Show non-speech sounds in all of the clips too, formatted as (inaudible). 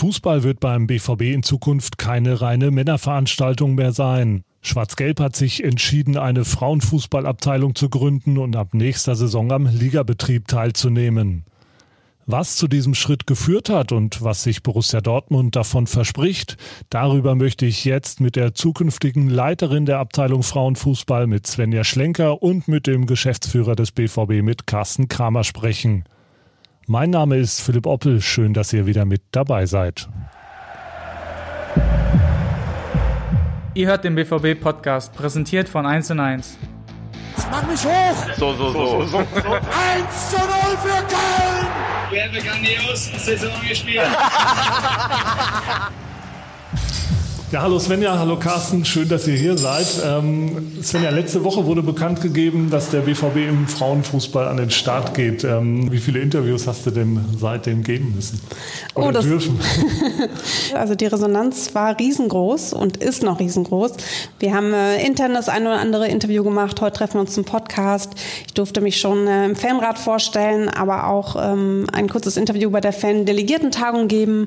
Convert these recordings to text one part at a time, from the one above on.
Fußball wird beim BVB in Zukunft keine reine Männerveranstaltung mehr sein. Schwarz-Gelb hat sich entschieden, eine Frauenfußballabteilung zu gründen und ab nächster Saison am Ligabetrieb teilzunehmen. Was zu diesem Schritt geführt hat und was sich Borussia Dortmund davon verspricht, darüber möchte ich jetzt mit der zukünftigen Leiterin der Abteilung Frauenfußball mit Svenja Schlenker und mit dem Geschäftsführer des BVB mit Carsten Kramer sprechen. Mein Name ist Philipp Oppel, schön, dass ihr wieder mit dabei seid. Ihr hört den BVB-Podcast, präsentiert von 1 und 1. Mach mich hoch! So, so, so. so, so. 1 zu 0 für Köln! Wir haben grandios Saison gespielt. (laughs) Ja, hallo Svenja, hallo Carsten, schön, dass ihr hier seid. Ähm, Svenja, letzte Woche wurde bekannt gegeben, dass der BVB im Frauenfußball an den Start geht. Ähm, wie viele Interviews hast du denn seitdem geben müssen? Oder oh, das, dürfen? (laughs) also die Resonanz war riesengroß und ist noch riesengroß. Wir haben äh, intern das ein oder andere Interview gemacht. Heute treffen wir uns zum Podcast. Ich durfte mich schon äh, im Fanrat vorstellen, aber auch ähm, ein kurzes Interview bei der Fan-Delegiertentagung geben.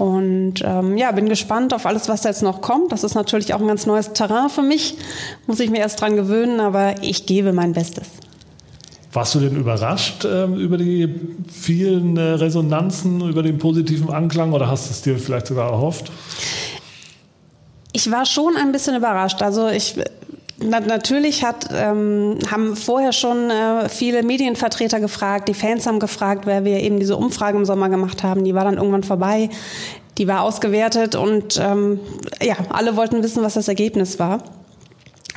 Und ähm, ja, bin gespannt auf alles, was da jetzt noch kommt. Das ist natürlich auch ein ganz neues Terrain für mich. Muss ich mir erst dran gewöhnen, aber ich gebe mein Bestes. Warst du denn überrascht äh, über die vielen äh, Resonanzen, über den positiven Anklang oder hast du es dir vielleicht sogar erhofft? Ich war schon ein bisschen überrascht. Also ich na, natürlich hat, ähm, haben vorher schon äh, viele Medienvertreter gefragt, die Fans haben gefragt, wer wir eben diese Umfrage im Sommer gemacht haben. Die war dann irgendwann vorbei. Die war ausgewertet und ähm, ja, alle wollten wissen, was das Ergebnis war.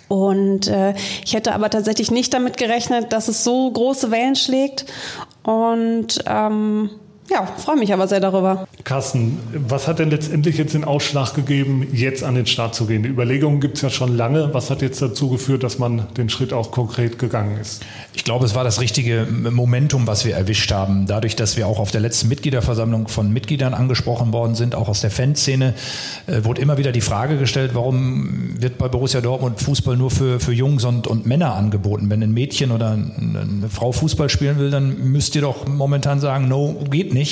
Und äh, ich hätte aber tatsächlich nicht damit gerechnet, dass es so große Wellen schlägt. Und ähm, ja, freue mich aber sehr darüber. Carsten, was hat denn letztendlich jetzt den Ausschlag gegeben, jetzt an den Start zu gehen? Die Überlegungen gibt es ja schon lange. Was hat jetzt dazu geführt, dass man den Schritt auch konkret gegangen ist? Ich glaube, es war das richtige Momentum, was wir erwischt haben. Dadurch, dass wir auch auf der letzten Mitgliederversammlung von Mitgliedern angesprochen worden sind, auch aus der Fanszene, äh, wurde immer wieder die Frage gestellt, warum wird bei Borussia Dortmund Fußball nur für, für Jungs und, und Männer angeboten? Wenn ein Mädchen oder eine Frau Fußball spielen will, dann müsst ihr doch momentan sagen, no, geht nicht.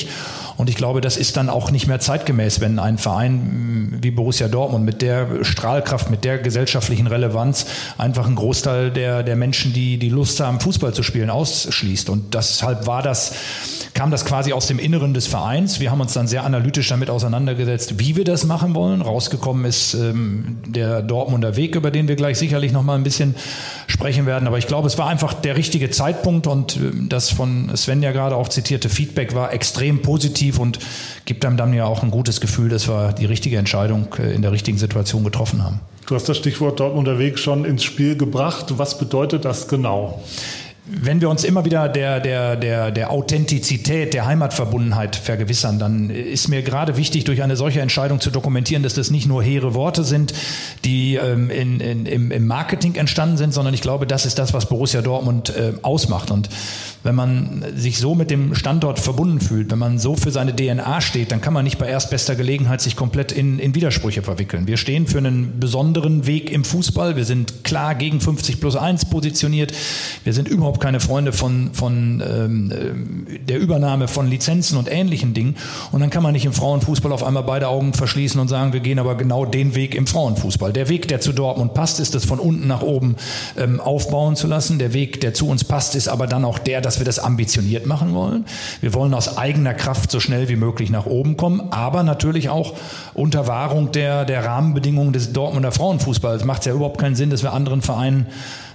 Und ich glaube, das ist dann auch nicht mehr zeitgemäß, wenn ein Verein wie Borussia Dortmund mit der Strahlkraft, mit der gesellschaftlichen Relevanz einfach einen Großteil der, der Menschen, die die Lust haben, Fußball zu spielen, ausschließt. Und deshalb war das, kam das quasi aus dem Inneren des Vereins. Wir haben uns dann sehr analytisch damit auseinandergesetzt, wie wir das machen wollen. Rausgekommen ist ähm, der Dortmunder Weg, über den wir gleich sicherlich noch mal ein bisschen sprechen werden. Aber ich glaube, es war einfach der richtige Zeitpunkt und äh, das von Sven ja gerade auch zitierte Feedback war extrem positiv und gibt einem dann ja auch ein gutes Gefühl, dass wir die richtige Entscheidung äh, in der richtigen Situation getroffen haben. Du hast das Stichwort Dortmunder Weg schon ins Spiel gebracht. Was bedeutet das genau? Wenn wir uns immer wieder der, der, der, der Authentizität, der Heimatverbundenheit vergewissern, dann ist mir gerade wichtig, durch eine solche Entscheidung zu dokumentieren, dass das nicht nur hehre Worte sind, die ähm, in, in, im, im Marketing entstanden sind, sondern ich glaube, das ist das, was Borussia Dortmund äh, ausmacht. Und wenn man sich so mit dem Standort verbunden fühlt, wenn man so für seine DNA steht, dann kann man nicht bei erstbester Gelegenheit sich komplett in, in Widersprüche verwickeln. Wir stehen für einen besonderen Weg im Fußball. Wir sind klar gegen 50 plus 1 positioniert. Wir sind überhaupt keine Freunde von, von ähm, der Übernahme von Lizenzen und ähnlichen Dingen. Und dann kann man nicht im Frauenfußball auf einmal beide Augen verschließen und sagen, wir gehen aber genau den Weg im Frauenfußball. Der Weg, der zu Dortmund passt, ist es von unten nach oben ähm, aufbauen zu lassen. Der Weg, der zu uns passt, ist aber dann auch der, dass wir das ambitioniert machen wollen. Wir wollen aus eigener Kraft so schnell wie möglich nach oben kommen, aber natürlich auch unter Wahrung der, der Rahmenbedingungen des Dortmunder Frauenfußballs. Macht es ja überhaupt keinen Sinn, dass wir anderen Vereinen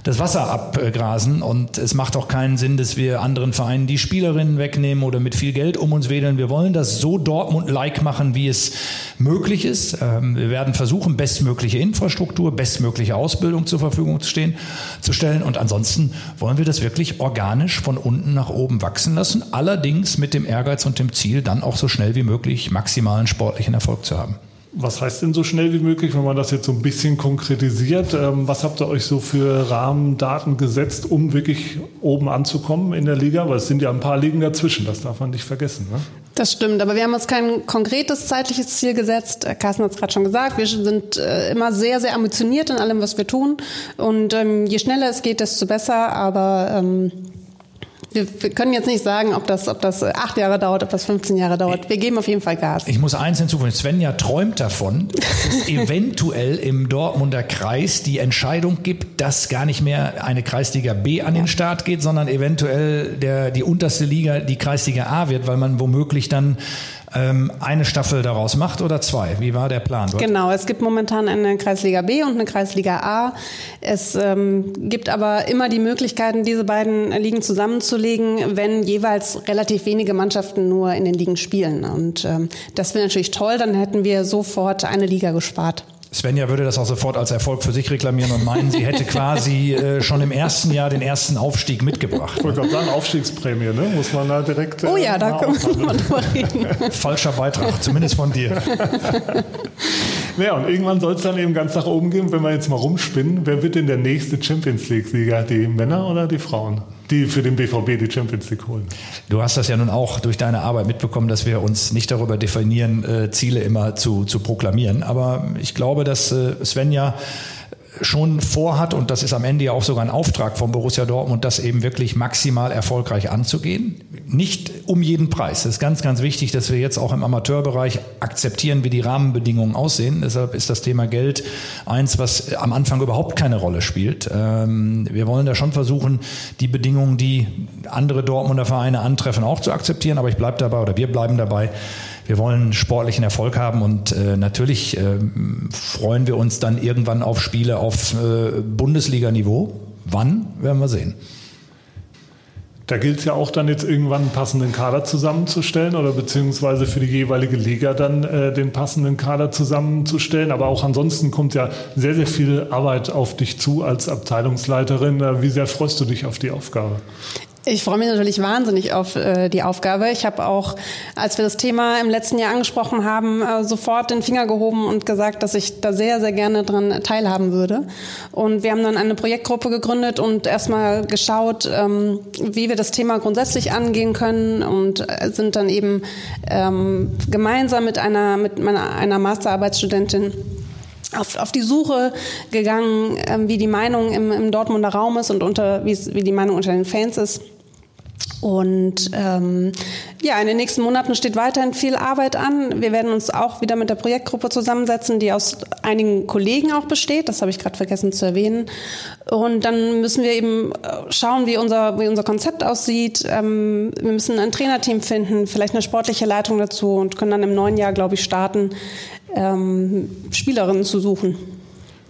das Wasser abgrasen. Und es macht auch keinen Sinn, dass wir anderen Vereinen die Spielerinnen wegnehmen oder mit viel Geld um uns wedeln. Wir wollen das so Dortmund-like machen, wie es möglich ist. Ähm, wir werden versuchen, bestmögliche Infrastruktur, bestmögliche Ausbildung zur Verfügung zu, stehen, zu stellen. Und ansonsten wollen wir das wirklich organisch von unten nach oben wachsen lassen. Allerdings mit dem Ehrgeiz und dem Ziel, dann auch so schnell wie möglich maximalen sportlichen Erfolg zu haben. Was heißt denn so schnell wie möglich, wenn man das jetzt so ein bisschen konkretisiert? Ähm, was habt ihr euch so für Rahmendaten gesetzt, um wirklich oben anzukommen in der Liga? Weil es sind ja ein paar Ligen dazwischen, das darf man nicht vergessen. Ne? Das stimmt, aber wir haben uns kein konkretes zeitliches Ziel gesetzt. Äh, Carsten hat es gerade schon gesagt, wir sind äh, immer sehr, sehr ambitioniert in allem, was wir tun. Und ähm, je schneller es geht, desto besser. Aber ähm, wir, wir, können jetzt nicht sagen, ob das, ob das acht Jahre dauert, ob das 15 Jahre dauert. Wir geben auf jeden Fall Gas. Ich muss eins hinzufügen. Svenja träumt davon, (laughs) dass es eventuell im Dortmunder Kreis die Entscheidung gibt, dass gar nicht mehr eine Kreisliga B an den Start geht, sondern eventuell der, die unterste Liga die Kreisliga A wird, weil man womöglich dann ähm, eine Staffel daraus macht oder zwei? Wie war der Plan? Dort? Genau, es gibt momentan eine Kreisliga B und eine Kreisliga A. Es ähm, gibt aber immer die Möglichkeiten, diese beiden Ligen zusammenzulegen, wenn jeweils relativ wenige Mannschaften nur in den Ligen spielen. Und ähm, das wäre natürlich toll, dann hätten wir sofort eine Liga gespart. Svenja würde das auch sofort als Erfolg für sich reklamieren und meinen, sie hätte quasi äh, schon im ersten Jahr den ersten Aufstieg mitgebracht. Ich wollte gerade sagen, Aufstiegsprämie, ne? muss man da direkt. Äh, oh ja, da können wir drüber reden. (laughs) Falscher Beitrag, zumindest von dir. (laughs) Ja, und irgendwann soll es dann eben ganz nach oben gehen, wenn wir jetzt mal rumspinnen. Wer wird denn der nächste Champions League-Sieger? Die Männer oder die Frauen? Die für den BVB die Champions League holen. Du hast das ja nun auch durch deine Arbeit mitbekommen, dass wir uns nicht darüber definieren, äh, Ziele immer zu, zu proklamieren. Aber ich glaube, dass äh, Svenja schon vorhat, und das ist am Ende ja auch sogar ein Auftrag von Borussia Dortmund, das eben wirklich maximal erfolgreich anzugehen. Nicht um jeden Preis. Es ist ganz, ganz wichtig, dass wir jetzt auch im Amateurbereich akzeptieren, wie die Rahmenbedingungen aussehen. Deshalb ist das Thema Geld eins, was am Anfang überhaupt keine Rolle spielt. Ähm, wir wollen da schon versuchen, die Bedingungen, die andere Dortmunder Vereine antreffen, auch zu akzeptieren. Aber ich bleibe dabei oder wir bleiben dabei wir wollen sportlichen Erfolg haben und äh, natürlich äh, freuen wir uns dann irgendwann auf Spiele auf äh, Bundesliga-Niveau. Wann, werden wir sehen. Da gilt es ja auch dann jetzt irgendwann einen passenden Kader zusammenzustellen oder beziehungsweise für die jeweilige Liga dann äh, den passenden Kader zusammenzustellen. Aber auch ansonsten kommt ja sehr, sehr viel Arbeit auf dich zu als Abteilungsleiterin. Äh, wie sehr freust du dich auf die Aufgabe? Ich freue mich natürlich wahnsinnig auf äh, die Aufgabe. Ich habe auch, als wir das Thema im letzten Jahr angesprochen haben, äh, sofort den Finger gehoben und gesagt, dass ich da sehr, sehr gerne dran teilhaben würde. Und wir haben dann eine Projektgruppe gegründet und erstmal geschaut, ähm, wie wir das Thema grundsätzlich angehen können und äh, sind dann eben ähm, gemeinsam mit einer, mit meiner, einer Masterarbeitsstudentin auf, auf die Suche gegangen, ähm, wie die Meinung im, im Dortmunder Raum ist und unter, wie die Meinung unter den Fans ist. Und ähm, ja, in den nächsten Monaten steht weiterhin viel Arbeit an. Wir werden uns auch wieder mit der Projektgruppe zusammensetzen, die aus einigen Kollegen auch besteht. Das habe ich gerade vergessen zu erwähnen. Und dann müssen wir eben äh, schauen, wie unser, wie unser Konzept aussieht. Ähm, wir müssen ein Trainerteam finden, vielleicht eine sportliche Leitung dazu und können dann im neuen Jahr, glaube ich, starten, ähm, Spielerinnen zu suchen.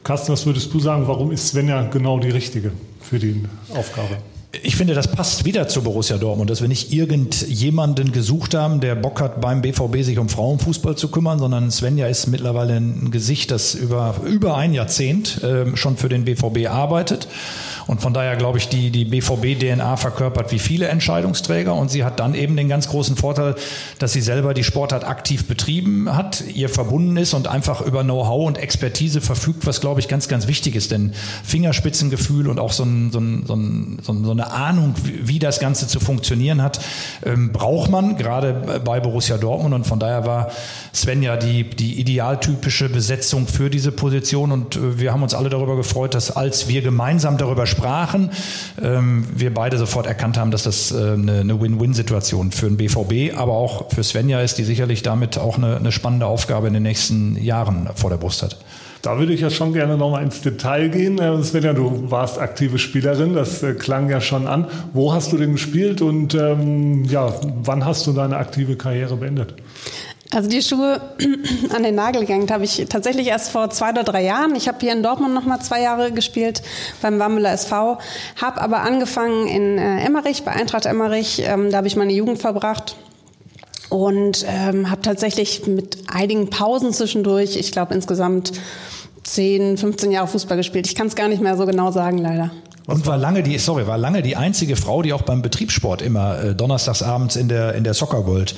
Carsten, was würdest du sagen, warum ist Svenja genau die richtige für die Aufgabe? Ich finde, das passt wieder zu Borussia Dortmund, dass wir nicht irgendjemanden gesucht haben, der Bock hat, beim BVB sich um Frauenfußball zu kümmern, sondern Svenja ist mittlerweile ein Gesicht, das über, über ein Jahrzehnt äh, schon für den BVB arbeitet und von daher glaube ich, die, die BVB-DNA verkörpert wie viele Entscheidungsträger. Und sie hat dann eben den ganz großen Vorteil, dass sie selber die Sportart aktiv betrieben hat, ihr verbunden ist und einfach über Know-how und Expertise verfügt, was glaube ich ganz, ganz wichtig ist. Denn Fingerspitzengefühl und auch so, ein, so, ein, so, ein, so eine Ahnung, wie, das Ganze zu funktionieren hat, ähm, braucht man, gerade bei Borussia Dortmund. Und von daher war Svenja die, die idealtypische Besetzung für diese Position. Und äh, wir haben uns alle darüber gefreut, dass als wir gemeinsam darüber sprechen, sprachen, ähm, wir beide sofort erkannt haben, dass das äh, eine, Win-Win-Situation für den BVB, aber auch für Svenja ist, die sicherlich damit auch eine, eine spannende Aufgabe in den nächsten Jahren vor der Brust hat. Da würde ich ja schon gerne nochmal ins Detail gehen. Äh, Svenja, du warst aktive Spielerin, das äh, klang ja schon an. Wo hast du denn gespielt und ähm, ja, wann hast du deine aktive Karriere beendet? Also die Schuhe (clears throat) an den Nagel gehängt habe ich tatsächlich erst vor zwei oder drei Jahren. Ich habe hier in Dortmund noch mal zwei Jahre gespielt beim Wammeler SV, habe aber angefangen in äh, Emmerich, bei Eintracht Emmerich. Ähm, da habe ich meine Jugend verbracht und ähm, habe tatsächlich mit einigen Pausen zwischendurch, ich glaube insgesamt 10, 15 Jahre Fußball gespielt. Ich kann es gar nicht mehr so genau sagen, leider. Und war lange die, sorry, war lange die einzige Frau, die auch beim Betriebssport immer äh, donnerstagsabends in der, in der Soccer World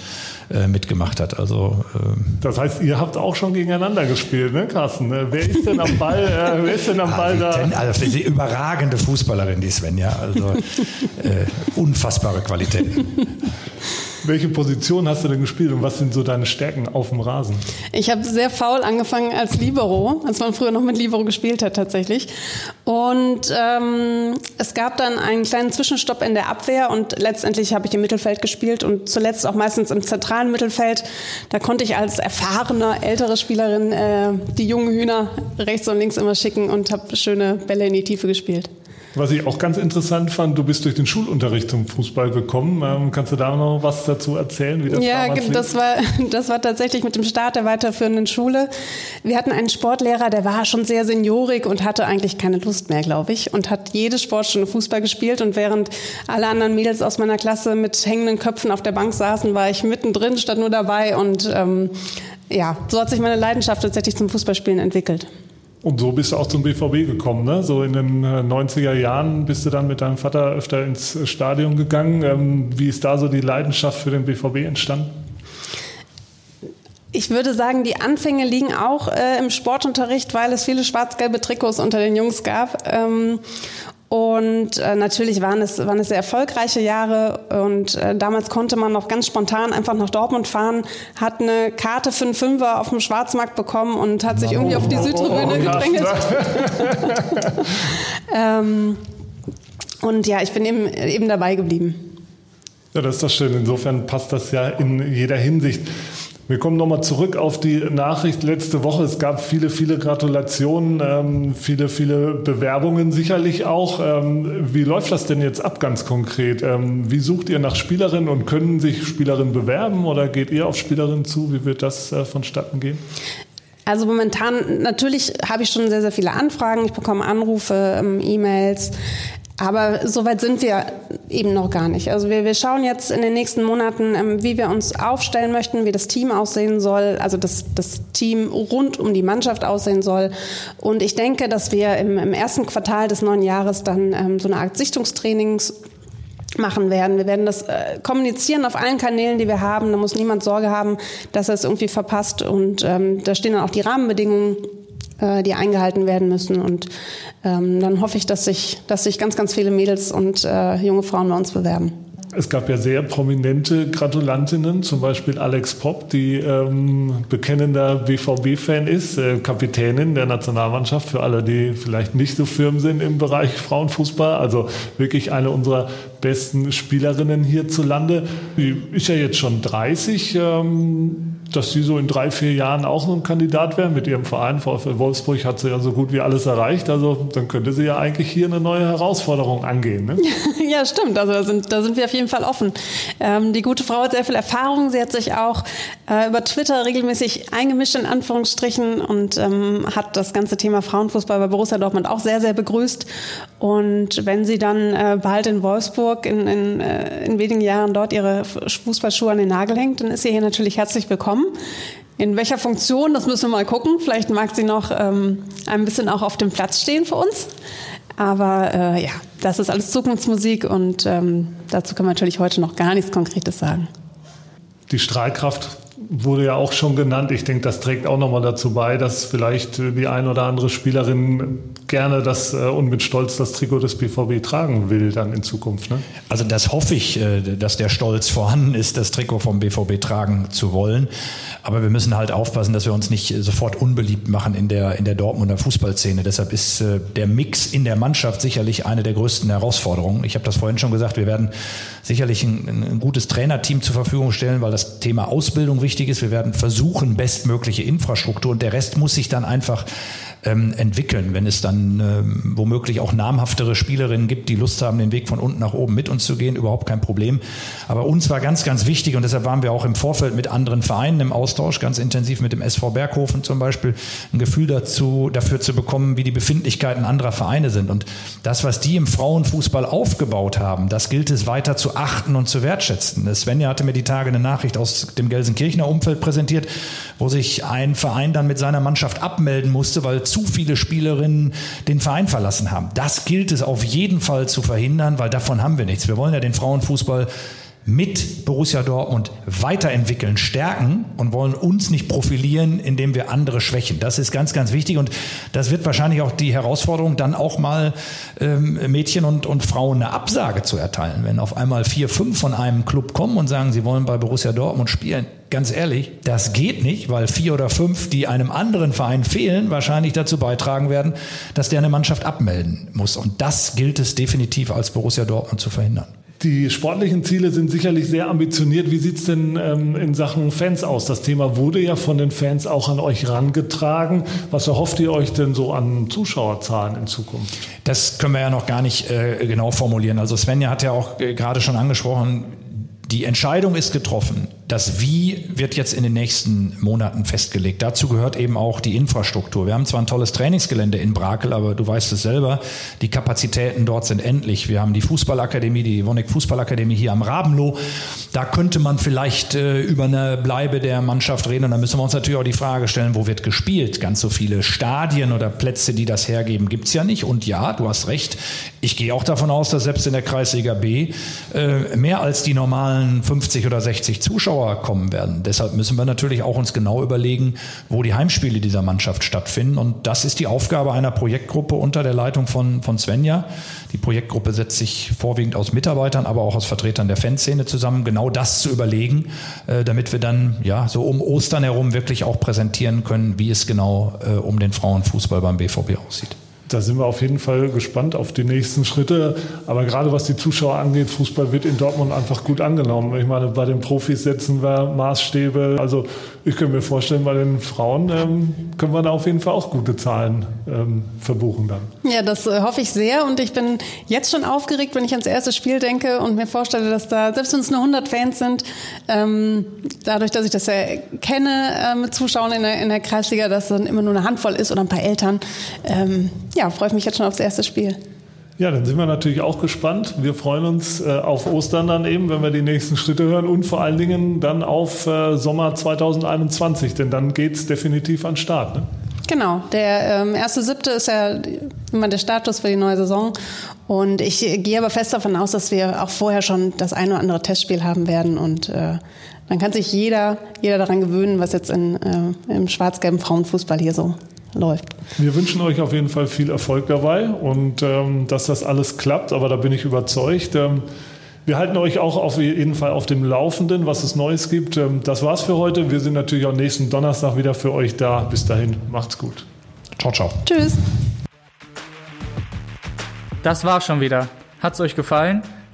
äh, mitgemacht hat. Also, ähm das heißt, ihr habt auch schon gegeneinander gespielt, ne, Carsten? Äh, wer ist denn am Ball, äh, wer ist denn am Ball da? Denn, also, die überragende Fußballerin, die Svenja. Also, äh, unfassbare Qualität. (laughs) Welche Position hast du denn gespielt und was sind so deine Stärken auf dem Rasen? Ich habe sehr faul angefangen als Libero, als man früher noch mit Libero gespielt hat tatsächlich. Und ähm, es gab dann einen kleinen Zwischenstopp in der Abwehr und letztendlich habe ich im Mittelfeld gespielt und zuletzt auch meistens im zentralen Mittelfeld. Da konnte ich als erfahrene, ältere Spielerin äh, die jungen Hühner rechts und links immer schicken und habe schöne Bälle in die Tiefe gespielt. Was ich auch ganz interessant fand, du bist durch den Schulunterricht zum Fußball gekommen. Ähm, kannst du da noch was dazu erzählen, wie das ja, das war, (laughs) das war tatsächlich mit dem Start der weiterführenden Schule. Wir hatten einen Sportlehrer, der war schon sehr seniorig und hatte eigentlich keine Lust mehr, glaube ich, und hat jede Sportstunde Fußball gespielt. Und während alle anderen Mädels aus meiner Klasse mit hängenden Köpfen auf der Bank saßen, war ich mittendrin, stand nur dabei. Und ähm, ja, so hat sich meine Leidenschaft tatsächlich zum Fußballspielen entwickelt. Und so bist du auch zum BVB gekommen, ne? So in den 90er äh, Jahren bist du dann mit deinem Vater öfter ins Stadion gegangen. Ähm, wie ist da so die Leidenschaft für den BVB entstanden? Ich würde sagen, die Anfänge liegen auch äh, im Sportunterricht, weil es viele schwarz-gelbe Trikots unter den Jungs gab. Ähm, und äh, natürlich waren es, waren es sehr erfolgreiche Jahre und äh, damals konnte man noch ganz spontan einfach nach Dortmund fahren, hat eine Karte für einen Fünfer auf dem Schwarzmarkt bekommen und hat sich irgendwie auf die Südtribüne oh, gedrängelt. ähm, und ja, ich bin eben, eben dabei geblieben. Ja, das ist doch schön. Insofern passt das ja in jeder Hinsicht. Wir kommen nochmal zurück auf die Nachricht letzte Woche. Es gab viele, viele Gratulationen, ähm, viele, viele Bewerbungen sicherlich auch. Ähm, wie läuft das denn jetzt ab ganz konkret? Ähm, wie sucht ihr nach Spielerinnen und können sich Spielerinnen bewerben oder geht ihr auf Spielerinnen zu? Wie wird das äh, vonstatten gehen? Also momentan, natürlich habe ich schon sehr, sehr viele Anfragen. Ich bekomme Anrufe, ähm, E-Mails. Aber soweit sind wir eben noch gar nicht. Also wir, wir schauen jetzt in den nächsten Monaten, ähm, wie wir uns aufstellen möchten, wie das Team aussehen soll, also das, das Team rund um die Mannschaft aussehen soll. Und ich denke, dass wir im, im ersten Quartal des neuen Jahres dann ähm, so eine Art Sichtungstrainings machen werden. Wir werden das äh, kommunizieren auf allen Kanälen, die wir haben. Da muss niemand Sorge haben, dass er es irgendwie verpasst. Und ähm, da stehen dann auch die Rahmenbedingungen äh, die eingehalten werden müssen. Und ähm, dann hoffe ich, dass sich, dass sich ganz, ganz viele Mädels und äh, junge Frauen bei uns bewerben. Es gab ja sehr prominente Gratulantinnen, zum Beispiel Alex Popp, die ähm, bekennender BVB-Fan ist, äh, Kapitänin der Nationalmannschaft, für alle, die vielleicht nicht so firm sind im Bereich Frauenfußball. Also wirklich eine unserer besten Spielerinnen hierzulande. Die ist ja jetzt schon 30. Ähm, dass sie so in drei, vier Jahren auch so ein Kandidat wäre. Mit ihrem Verein VfL Wolfsburg hat sie ja so gut wie alles erreicht. Also dann könnte sie ja eigentlich hier eine neue Herausforderung angehen. Ne? (laughs) ja, stimmt. Also da sind, da sind wir auf jeden Fall offen. Ähm, die gute Frau hat sehr viel Erfahrung. Sie hat sich auch äh, über Twitter regelmäßig eingemischt in Anführungsstrichen und ähm, hat das ganze Thema Frauenfußball bei Borussia Dortmund auch sehr, sehr begrüßt. Und wenn sie dann äh, bald in Wolfsburg in, in, äh, in wenigen Jahren dort ihre Fußballschuhe an den Nagel hängt, dann ist sie hier natürlich herzlich willkommen. In welcher Funktion, das müssen wir mal gucken. Vielleicht mag sie noch ähm, ein bisschen auch auf dem Platz stehen für uns. Aber äh, ja, das ist alles Zukunftsmusik und ähm, dazu kann man natürlich heute noch gar nichts Konkretes sagen. Die Strahlkraft wurde ja auch schon genannt. Ich denke, das trägt auch nochmal dazu bei, dass vielleicht die ein oder andere Spielerin gerne das äh, und mit Stolz das Trikot des BVB tragen will dann in Zukunft. Ne? Also das hoffe ich, äh, dass der Stolz vorhanden ist, das Trikot vom BVB tragen zu wollen. Aber wir müssen halt aufpassen, dass wir uns nicht sofort unbeliebt machen in der, in der Dortmunder Fußballszene. Deshalb ist äh, der Mix in der Mannschaft sicherlich eine der größten Herausforderungen. Ich habe das vorhin schon gesagt, wir werden sicherlich ein, ein gutes Trainerteam zur Verfügung stellen, weil das Thema Ausbildung wichtig ist. Wir werden versuchen, bestmögliche Infrastruktur und der Rest muss sich dann einfach ähm, entwickeln, wenn es dann ähm, womöglich auch namhaftere Spielerinnen gibt, die Lust haben, den Weg von unten nach oben mit uns zu gehen, überhaupt kein Problem. Aber uns war ganz, ganz wichtig und deshalb waren wir auch im Vorfeld mit anderen Vereinen im Austausch, ganz intensiv mit dem SV Berghofen zum Beispiel, ein Gefühl dazu, dafür zu bekommen, wie die Befindlichkeiten anderer Vereine sind. Und das, was die im Frauenfußball aufgebaut haben, das gilt es weiter zu achten und zu wertschätzen. Svenja hatte mir die Tage eine Nachricht aus dem Gelsenkirchener Umfeld präsentiert, wo sich ein Verein dann mit seiner Mannschaft abmelden musste, weil zu viele Spielerinnen den Verein verlassen haben. Das gilt es auf jeden Fall zu verhindern, weil davon haben wir nichts. Wir wollen ja den Frauenfußball mit Borussia Dortmund weiterentwickeln, stärken und wollen uns nicht profilieren, indem wir andere schwächen. Das ist ganz, ganz wichtig und das wird wahrscheinlich auch die Herausforderung, dann auch mal ähm, Mädchen und, und Frauen eine Absage zu erteilen. Wenn auf einmal vier, fünf von einem Club kommen und sagen, sie wollen bei Borussia Dortmund spielen, ganz ehrlich, das geht nicht, weil vier oder fünf, die einem anderen Verein fehlen, wahrscheinlich dazu beitragen werden, dass der eine Mannschaft abmelden muss. Und das gilt es definitiv als Borussia Dortmund zu verhindern. Die sportlichen Ziele sind sicherlich sehr ambitioniert. Wie sieht es denn ähm, in Sachen Fans aus? Das Thema wurde ja von den Fans auch an euch rangetragen. Was erhofft ihr euch denn so an Zuschauerzahlen in Zukunft? Das können wir ja noch gar nicht äh, genau formulieren. Also Svenja hat ja auch äh, gerade schon angesprochen, die Entscheidung ist getroffen. Das Wie wird jetzt in den nächsten Monaten festgelegt. Dazu gehört eben auch die Infrastruktur. Wir haben zwar ein tolles Trainingsgelände in Brakel, aber du weißt es selber, die Kapazitäten dort sind endlich. Wir haben die Fußballakademie, die Wonek Fußballakademie hier am Rabenloh. Da könnte man vielleicht äh, über eine Bleibe der Mannschaft reden. Und da müssen wir uns natürlich auch die Frage stellen, wo wird gespielt? Ganz so viele Stadien oder Plätze, die das hergeben, gibt's ja nicht. Und ja, du hast recht. Ich gehe auch davon aus, dass selbst in der Kreisliga B äh, mehr als die normalen 50 oder 60 Zuschauer Zuschauer kommen werden. Deshalb müssen wir natürlich auch uns genau überlegen, wo die Heimspiele dieser Mannschaft stattfinden. Und das ist die Aufgabe einer Projektgruppe unter der Leitung von, von Svenja. Die Projektgruppe setzt sich vorwiegend aus Mitarbeitern, aber auch aus Vertretern der Fanszene zusammen, genau das zu überlegen, äh, damit wir dann ja so um Ostern herum wirklich auch präsentieren können, wie es genau äh, um den Frauenfußball beim BVB aussieht. Da sind wir auf jeden Fall gespannt auf die nächsten Schritte. Aber gerade was die Zuschauer angeht, Fußball wird in Dortmund einfach gut angenommen. Ich meine, bei den Profis setzen wir Maßstäbe. Also ich könnte mir vorstellen, bei den Frauen ähm, können wir da auf jeden Fall auch gute Zahlen ähm, verbuchen dann. Ja, das äh, hoffe ich sehr. Und ich bin jetzt schon aufgeregt, wenn ich ans erste Spiel denke und mir vorstelle, dass da, selbst wenn es nur 100 Fans sind, ähm, dadurch, dass ich das ja kenne äh, mit Zuschauern in der, in der Kreisliga, dass dann immer nur eine Handvoll ist oder ein paar Eltern. Ja, freue ich mich jetzt schon aufs erste Spiel. Ja, dann sind wir natürlich auch gespannt. Wir freuen uns äh, auf Ostern dann eben, wenn wir die nächsten Schritte hören und vor allen Dingen dann auf äh, Sommer 2021, denn dann geht es definitiv an den Start. Ne? Genau, der ähm, erste siebte ist ja immer der Status für die neue Saison. Und ich äh, gehe aber fest davon aus, dass wir auch vorher schon das eine oder andere Testspiel haben werden. Und äh, dann kann sich jeder, jeder daran gewöhnen, was jetzt in, äh, im schwarz-gelben Frauenfußball hier so läuft. Wir wünschen euch auf jeden Fall viel Erfolg dabei und ähm, dass das alles klappt, aber da bin ich überzeugt. Ähm, wir halten euch auch auf jeden Fall auf dem Laufenden, was es Neues gibt. Ähm, das war's für heute. Wir sind natürlich auch nächsten Donnerstag wieder für euch da. Bis dahin, macht's gut. Ciao, ciao. Tschüss. Das war's schon wieder. Hat's euch gefallen?